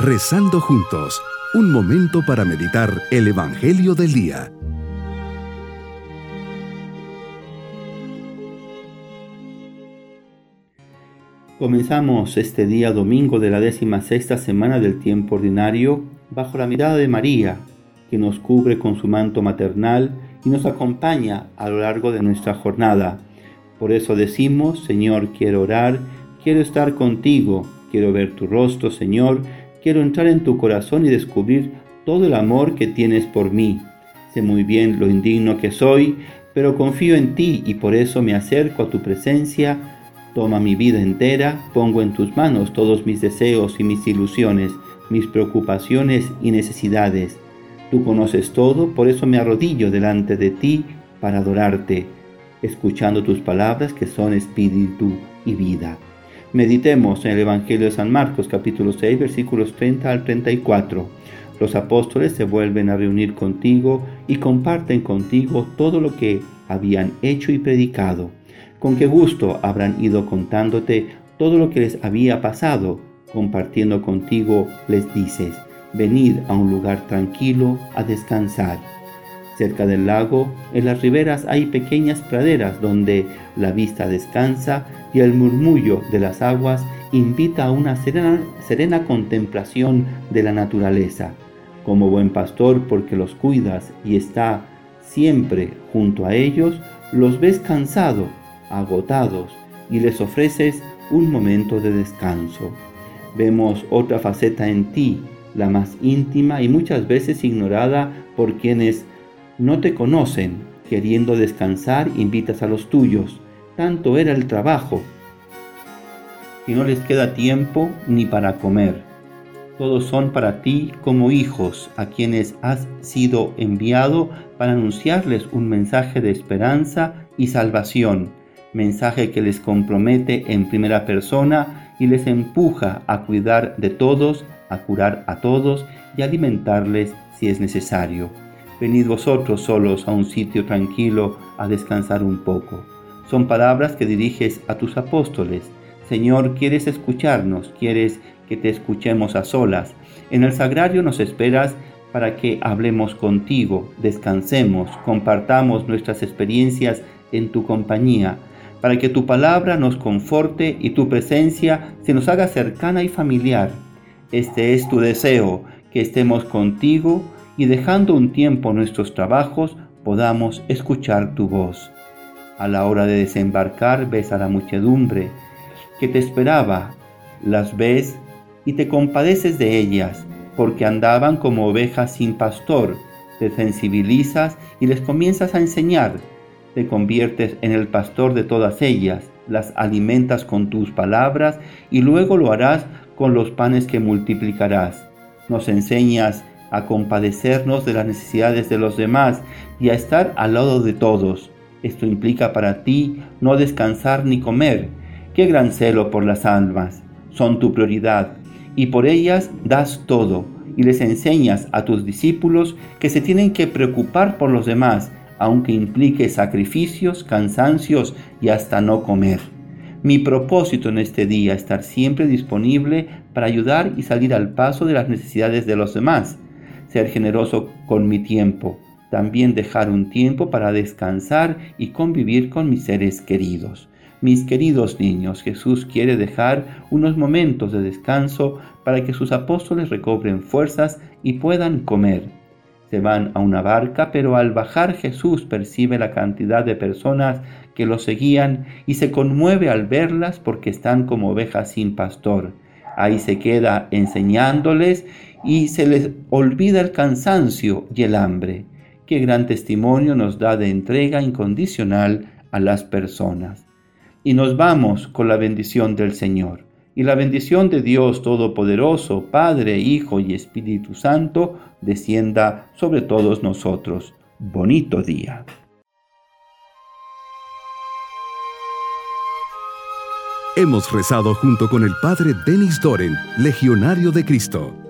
Rezando juntos, un momento para meditar el Evangelio del Día. Comenzamos este día domingo de la décima sexta semana del tiempo ordinario bajo la mirada de María, que nos cubre con su manto maternal y nos acompaña a lo largo de nuestra jornada. Por eso decimos, Señor, quiero orar, quiero estar contigo, quiero ver tu rostro, Señor, quiero entrar en tu corazón y descubrir todo el amor que tienes por mí. Sé muy bien lo indigno que soy, pero confío en ti y por eso me acerco a tu presencia Toma mi vida entera, pongo en tus manos todos mis deseos y mis ilusiones, mis preocupaciones y necesidades. Tú conoces todo, por eso me arrodillo delante de ti para adorarte, escuchando tus palabras que son espíritu y vida. Meditemos en el Evangelio de San Marcos capítulo 6 versículos 30 al 34. Los apóstoles se vuelven a reunir contigo y comparten contigo todo lo que habían hecho y predicado. Con qué gusto habrán ido contándote todo lo que les había pasado, compartiendo contigo les dices, venid a un lugar tranquilo a descansar. Cerca del lago, en las riberas hay pequeñas praderas donde la vista descansa y el murmullo de las aguas invita a una serena, serena contemplación de la naturaleza. Como buen pastor, porque los cuidas y está siempre junto a ellos, los ves cansado agotados y les ofreces un momento de descanso. Vemos otra faceta en ti, la más íntima y muchas veces ignorada por quienes no te conocen. Queriendo descansar, invitas a los tuyos. Tanto era el trabajo y no les queda tiempo ni para comer. Todos son para ti como hijos a quienes has sido enviado para anunciarles un mensaje de esperanza y salvación mensaje que les compromete en primera persona y les empuja a cuidar de todos, a curar a todos y alimentarles si es necesario. Venid vosotros solos a un sitio tranquilo a descansar un poco. Son palabras que diriges a tus apóstoles. Señor, quieres escucharnos, quieres que te escuchemos a solas. En el sagrario nos esperas para que hablemos contigo, descansemos, compartamos nuestras experiencias en tu compañía para que tu palabra nos conforte y tu presencia se nos haga cercana y familiar. Este es tu deseo, que estemos contigo y dejando un tiempo nuestros trabajos podamos escuchar tu voz. A la hora de desembarcar ves a la muchedumbre que te esperaba, las ves y te compadeces de ellas, porque andaban como ovejas sin pastor, te sensibilizas y les comienzas a enseñar te conviertes en el pastor de todas ellas, las alimentas con tus palabras y luego lo harás con los panes que multiplicarás. Nos enseñas a compadecernos de las necesidades de los demás y a estar al lado de todos. Esto implica para ti no descansar ni comer. Qué gran celo por las almas. Son tu prioridad y por ellas das todo y les enseñas a tus discípulos que se tienen que preocupar por los demás aunque implique sacrificios, cansancios y hasta no comer. Mi propósito en este día es estar siempre disponible para ayudar y salir al paso de las necesidades de los demás, ser generoso con mi tiempo, también dejar un tiempo para descansar y convivir con mis seres queridos. Mis queridos niños, Jesús quiere dejar unos momentos de descanso para que sus apóstoles recobren fuerzas y puedan comer se van a una barca, pero al bajar Jesús percibe la cantidad de personas que lo seguían y se conmueve al verlas porque están como ovejas sin pastor. Ahí se queda enseñándoles y se les olvida el cansancio y el hambre. Qué gran testimonio nos da de entrega incondicional a las personas. Y nos vamos con la bendición del Señor. Y la bendición de Dios Todopoderoso, Padre, Hijo y Espíritu Santo, descienda sobre todos nosotros. Bonito día. Hemos rezado junto con el Padre Denis Doren, Legionario de Cristo.